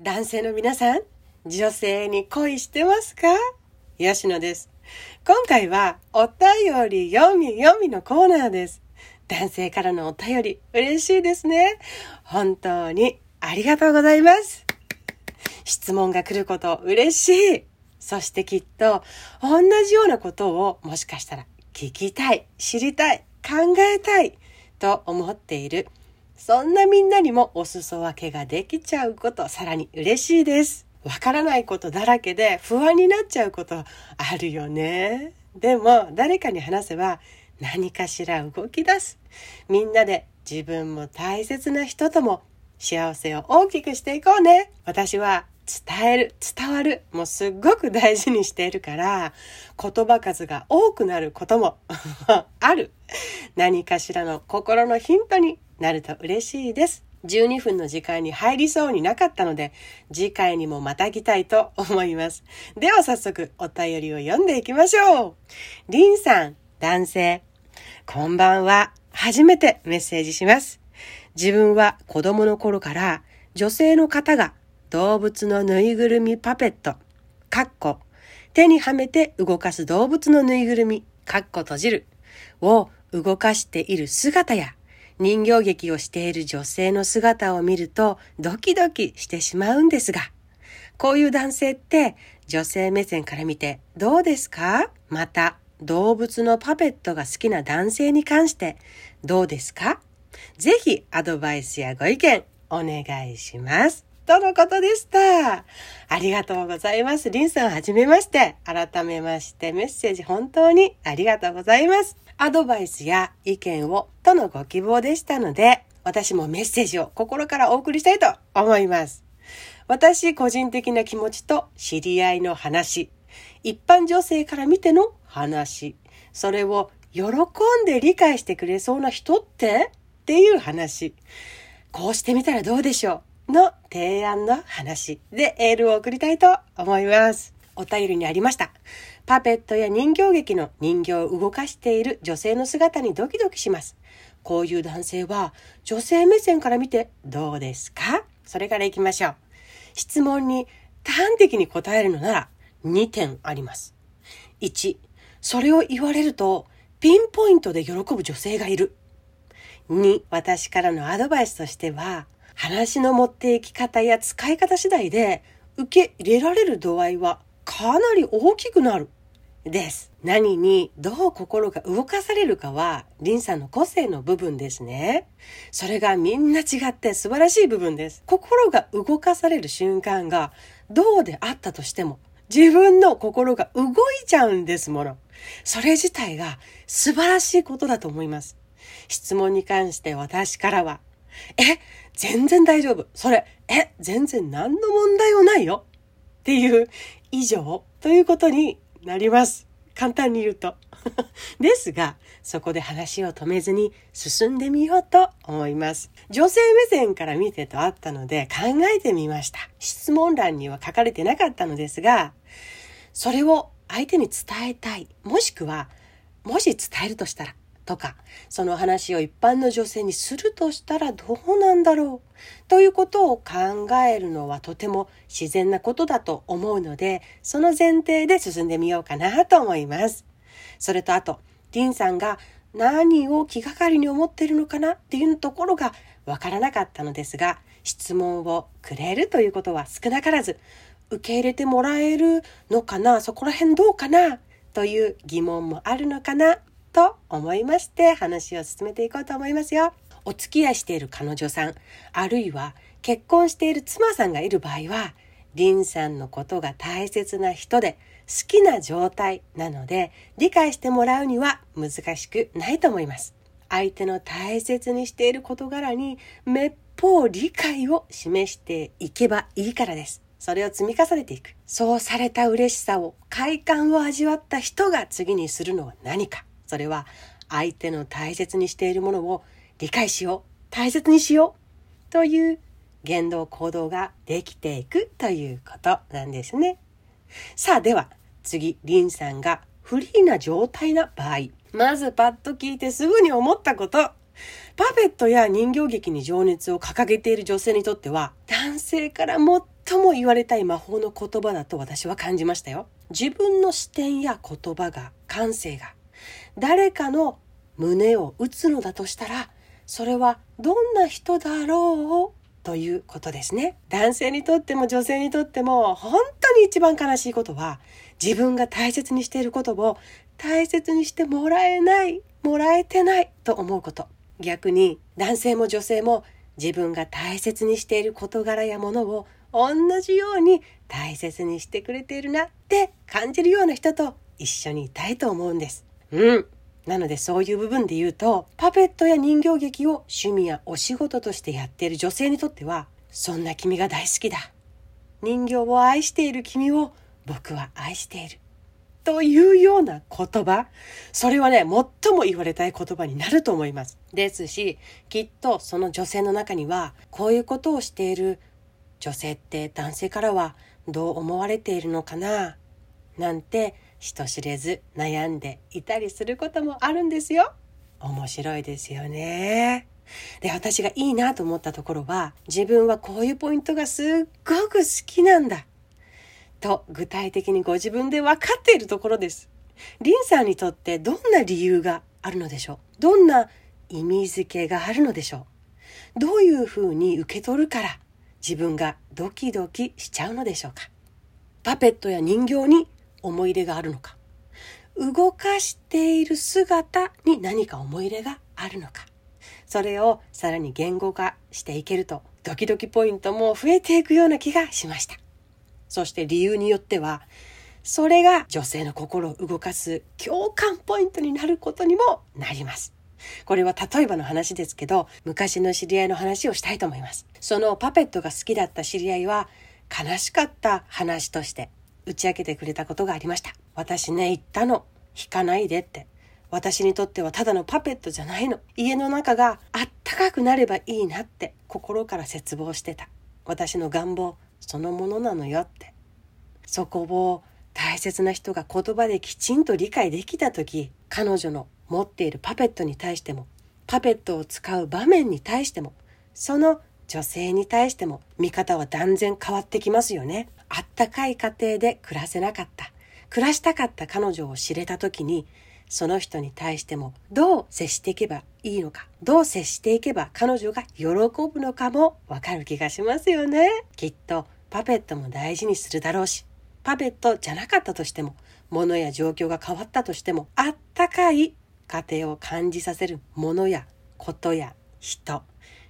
男性の皆さん、女性に恋してますか？吉野です。今回はお便り読み読みのコーナーです。男性からのお便り嬉しいですね。本当にありがとうございます。質問が来ること嬉しい。そしてきっと同じようなことをもしかしたら聞きたい、知りたい、考えたいと思っているそんなみんなにもお裾分けができちゃうこと、さらに嬉しいです。わからないことだらけで不安になっちゃうことあるよね。でも、誰かに話せば何かしら動き出す。みんなで自分も大切な人とも幸せを大きくしていこうね。私は伝える、伝わる、もうすっごく大事にしているから、言葉数が多くなることも ある。何かしらの心のヒントになると嬉しいです。12分の時間に入りそうになかったので、次回にもまたぎたいと思います。では早速お便りを読んでいきましょう。りんさん、男性。こんばんは。初めてメッセージします。自分は子供の頃から女性の方が動物のぬいぐるみパペット、かっこ、手にはめて動かす動物のぬいぐるみ、かっこ閉じる、を動かしている姿や人形劇をしている女性の姿を見るとドキドキしてしまうんですが、こういう男性って女性目線から見てどうですか？また、動物のパペットが好きな男性に関してどうですか？ぜひアドバイスやご意見お願いします。とのことでした。ありがとうございます。リンさんはじめまして。改めましてメッセージ本当にありがとうございます。アドバイスや意見をとのご希望でしたので、私もメッセージを心からお送りしたいと思います。私個人的な気持ちと知り合いの話、一般女性から見ての話、それを喜んで理解してくれそうな人って？っていう話。こうしてみたらどうでしょう？の提案の話でエールを送りたいと思います。お便りにありました。パペットや人形劇の人形を動かしている女性の姿にドキドキします。こういう男性は女性目線から見てどうですか？それから行きましょう。質問に端的に答えるのなら2点あります。1、それを言われるとピンポイントで喜ぶ女性がいる。2、私からのアドバイスとしては話の持っていき方や使い方次第で受け入れられる度合いはかなり大きくなる。です。何にどう心が動かされるかは、リンさんの個性の部分ですね。それがみんな違って素晴らしい部分です。心が動かされる瞬間がどうであったとしても、自分の心が動いちゃうんですもの。それ自体が素晴らしいことだと思います。質問に関して私からは、え、全然大丈夫。それ、え、全然何の問題もないよ。っていう以上ということになります。簡単に言うと。ですが、そこで話を止めずに進んでみようと思います。女性目線から見てとあったので考えてみました。質問欄には書かれてなかったのですが、それを相手に伝えたい。もしくは、もし伝えるとしたら、とか、その話を一般の女性にするとしたらどうなんだろうということを考えるのはとても自然なことだと思うので、その前提で進んでみようかなと思います。それとあと、ディンさんが何を気がかりに思っているのかなっていうところがわからなかったのですが、質問をくれるということは少なからず受け入れてもらえるのかなそこら辺どうかなという疑問もあるのかなと思いまして話を進めていこうと思いますよ。お付き合いしている彼女さん、あるいは結婚している妻さんがいる場合は、リンさんのことが大切な人で好きな状態なので理解してもらうには難しくないと思います。相手の大切にしている事柄にめっぽう理解を示していけばいいからです。それを積み重ねていく。そうされた嬉しさを、快感を味わった人が次にするのは何か。それは相手の大切にしているものを理解しよう、大切にしようという言動行動ができていくということなんですね。さあでは次、リンさんがフリーな状態な場合、まずパッと聞いてすぐに思ったこと。パペットや人形劇に情熱を掲げている女性にとっては、男性から最も言われたい魔法の言葉だと私は感じましたよ。自分の視点や言葉が、感性が、誰かの胸を打つのだとしたら、それはどんな人だろうということですね。男性にとっても女性にとっても本当に一番悲しいことは自分が大切にしていることを大切にしてもらえない、もらえてないと思うこと。逆に男性も女性も自分が大切にしている事柄やものを同じように大切にしてくれているなって感じるような人と一緒にいたいと思うんです。うん。なのでそういう部分で言うと、パペットや人形劇を趣味やお仕事としてやっている女性にとっては、そんな君が大好きだ。人形を愛している君を僕は愛している。というような言葉、それはね、最も言われたい言葉になると思います。ですし、きっとその女性の中には、こういうことをしている女性って男性からはどう思われているのかな？なんて人知れず悩んでいたりすることもあるんですよ。面白いですよね。で、私がいいなと思ったところは、自分はこういうポイントがすっごく好きなんだ。と具体的にご自分で分かっているところです。リンさんにとってどんな理由があるのでしょう？どんな意味付けがあるのでしょう？どういうふうに受け取るから自分がドキドキしちゃうのでしょうか？パペットや人形に思い入れがあるのか？動かしている姿に何か思い入れがあるのか？それをさらに言語化していけるとドキドキポイントも増えていくような気がしました。そして理由によっては、それが女性の心を動かす共感ポイントになることにもなります。これは例えばの話ですけど、昔の知り合いの話をしたいと思います。そのパペットが好きだった知り合いは、悲しかった話として打ち明けてくれたことがありました。私ね、言ったの。引かないでって。私にとってはただのパペットじゃないの。家の中があったかくなればいいなって心から絶望してた。私の願望、そのものなのよってそこを大切な人が言葉できちんと理解できた時彼女の持っているパペットに対してもパペットを使う場面に対してもその女性に対しても見方は断然変わってきますよねあったかい家庭で暮らせなかった暮らしたかった彼女を知れた時にその人に対してもどう接していけばいいのか、どう接していけば彼女が喜ぶのかもわかる気がしますよね。きっとパペットも大事にするだろうし、パペットじゃなかったとしても、物や状況が変わったとしても、あったかい家庭を感じさせるものやことや人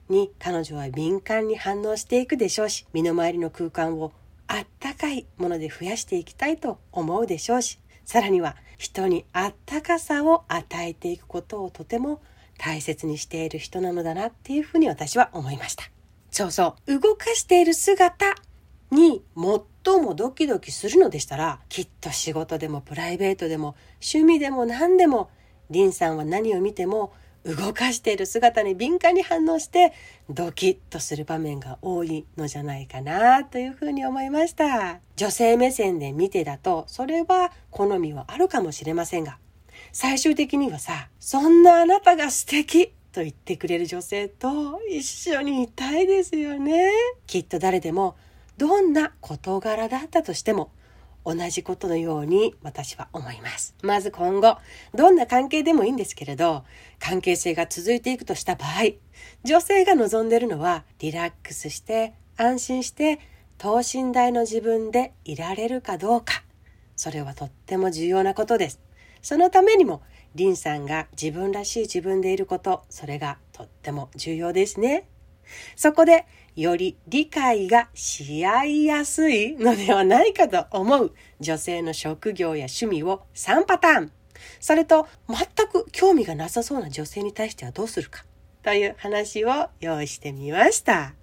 に彼女は敏感に反応していくでしょうし、身の回りの空間をあったかいもので増やしていきたいと思うでしょうし、さらには人にあったかさを与えていくことをとても大切にしている人なのだなっていうふうに私は思いました。そうそう。動かしている姿に最もドキドキするのでしたら、きっと仕事でもプライベートでも趣味でも何でも、リンさんは何を見ても動かしている姿に敏感に反応してドキッとする場面が多いのじゃないかなというふうに思いました。女性目線で見てだとそれは好みはあるかもしれませんが最終的にはさ、そんなあなたが素敵と言ってくれる女性と一緒にいたいですよね。きっと誰でもどんな事柄だったとしても同じことのように私は思います。まず今後、どんな関係でもいいんですけれど、関係性が続いていくとした場合、女性が望んでるのはリラックスして安心して等身大の自分でいられるかどうか。それはとっても重要なことです。そのためにも、リンさんが自分らしい自分でいること、それがとっても重要ですね。そこで、より理解がし合いやすいのではないかと思う女性の職業や趣味を3パターン。それと、全く興味がなさそうな女性に対してはどうするか。という話を用意してみました。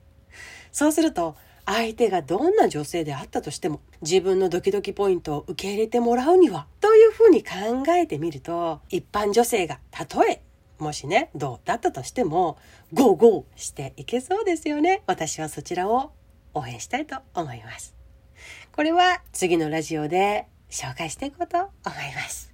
そうすると、相手がどんな女性であったとしても自分のドキドキポイントを受け入れてもらうにはというふうに考えてみると一般女性がたとえもしね、どうだったとしても、ゴーゴーしていけそうですよね。私はそちらを応援したいと思います。これは次のラジオで紹介していこうと思います。